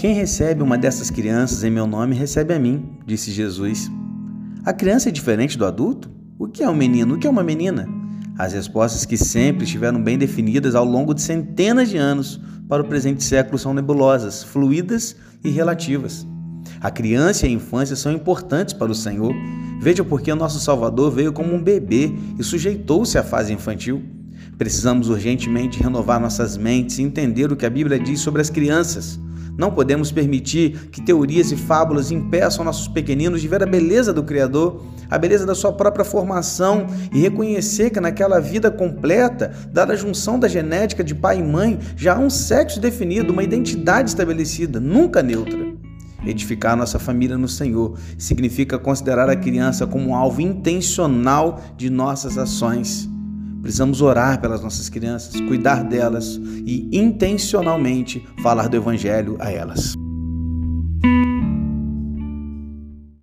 Quem recebe uma dessas crianças em meu nome recebe a mim, disse Jesus. A criança é diferente do adulto? O que é um menino? O que é uma menina? As respostas que sempre estiveram bem definidas ao longo de centenas de anos para o presente século são nebulosas, fluídas e relativas. A criança e a infância são importantes para o Senhor. Veja porque o nosso Salvador veio como um bebê e sujeitou-se à fase infantil. Precisamos urgentemente renovar nossas mentes e entender o que a Bíblia diz sobre as crianças. Não podemos permitir que teorias e fábulas impeçam nossos pequeninos de ver a beleza do Criador, a beleza da sua própria formação e reconhecer que naquela vida completa, dada a junção da genética de pai e mãe, já há um sexo definido, uma identidade estabelecida, nunca neutra. Edificar nossa família no Senhor significa considerar a criança como um alvo intencional de nossas ações. Precisamos orar pelas nossas crianças, cuidar delas e intencionalmente falar do Evangelho a elas.